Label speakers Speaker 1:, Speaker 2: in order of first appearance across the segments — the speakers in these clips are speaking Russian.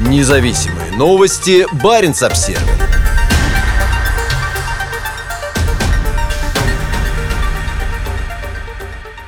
Speaker 1: Независимые новости. Барин обсерва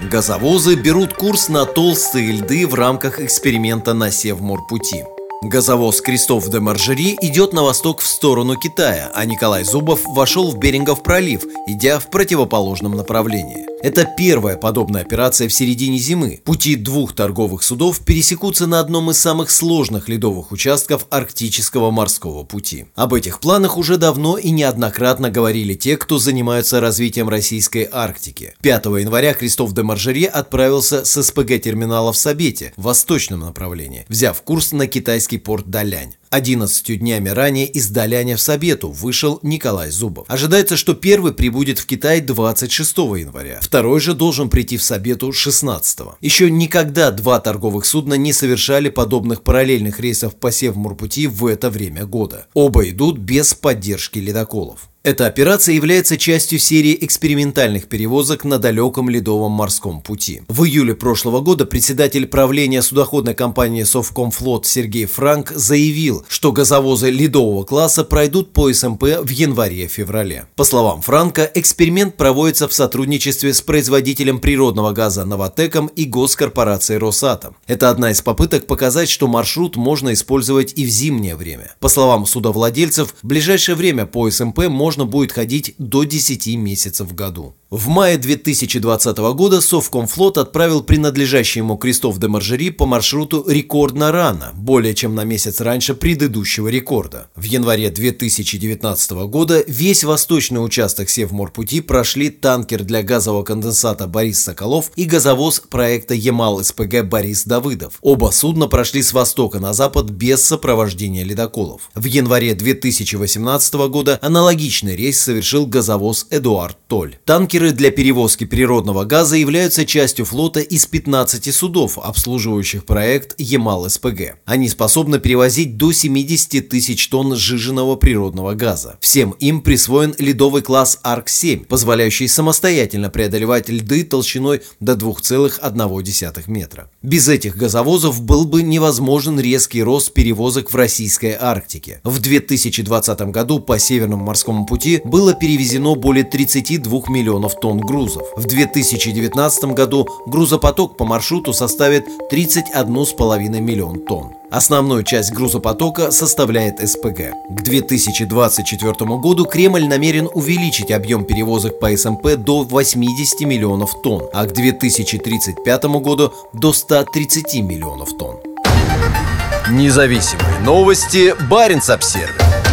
Speaker 1: Газовозы берут курс на толстые льды в рамках эксперимента на Севморпути. Газовоз Крестов де Маржери идет на восток в сторону Китая, а Николай Зубов вошел в Берингов пролив, идя в противоположном направлении. Это первая подобная операция в середине зимы. Пути двух торговых судов пересекутся на одном из самых сложных ледовых участков Арктического морского пути. Об этих планах уже давно и неоднократно говорили те, кто занимаются развитием российской Арктики. 5 января Крестов де Маржери отправился с СПГ-терминала в Сабете, в восточном направлении, взяв курс на китайский порт Далянь. 11 днями ранее из Даляня в Сабету вышел Николай Зубов. Ожидается, что первый прибудет в Китай 26 января, второй же должен прийти в Сабету 16. Еще никогда два торговых судна не совершали подобных параллельных рейсов по Севморпути в это время года. Оба идут без поддержки ледоколов. Эта операция является частью серии экспериментальных перевозок на далеком ледовом морском пути. В июле прошлого года председатель правления судоходной компании Совкомфлот Сергей Франк заявил, что газовозы ледового класса пройдут по СМП в январе-феврале. По словам Франка, эксперимент проводится в сотрудничестве с производителем природного газа Новотеком и госкорпорацией Росатом. Это одна из попыток показать, что маршрут можно использовать и в зимнее время. По словам судовладельцев, в ближайшее время по СМП можно можно будет ходить до 10 месяцев в году. В мае 2020 года Совкомфлот отправил принадлежащий ему Крестов де Маржери по маршруту рекордно рано, более чем на месяц раньше предыдущего рекорда. В январе 2019 года весь восточный участок Севморпути прошли танкер для газового конденсата Борис Соколов и газовоз проекта Ямал-СПГ Борис Давыдов. Оба судна прошли с востока на запад без сопровождения ледоколов. В январе 2018 года аналогичный рейс совершил газовоз Эдуард Толь. Танкер Танкеры для перевозки природного газа являются частью флота из 15 судов, обслуживающих проект Ямал-СПГ. Они способны перевозить до 70 тысяч тонн сжиженного природного газа. Всем им присвоен ледовый класс АРК-7, позволяющий самостоятельно преодолевать льды толщиной до 2,1 метра. Без этих газовозов был бы невозможен резкий рост перевозок в российской Арктике. В 2020 году по Северному морскому пути было перевезено более 32 миллионов миллионов тонн грузов. В 2019 году грузопоток по маршруту составит 31,5 миллион тонн. Основную часть грузопотока составляет СПГ. К 2024 году Кремль намерен увеличить объем перевозок по СМП до 80 миллионов тонн, а к 2035 году до 130 миллионов тонн. Независимые новости. Барин обсервис